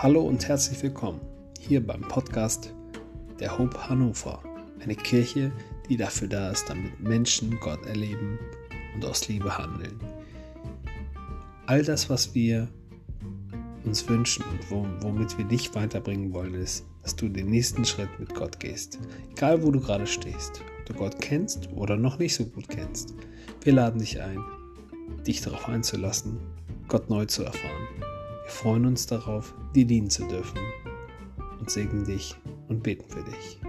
Hallo und herzlich willkommen hier beim Podcast der Hope Hannover. Eine Kirche, die dafür da ist, damit Menschen Gott erleben und aus Liebe handeln. All das, was wir uns wünschen und womit wir dich weiterbringen wollen, ist, dass du den nächsten Schritt mit Gott gehst. Egal, wo du gerade stehst, ob du Gott kennst oder noch nicht so gut kennst. Wir laden dich ein, dich darauf einzulassen, Gott neu zu erfahren. Wir freuen uns darauf, dir dienen zu dürfen und segnen dich und beten für dich.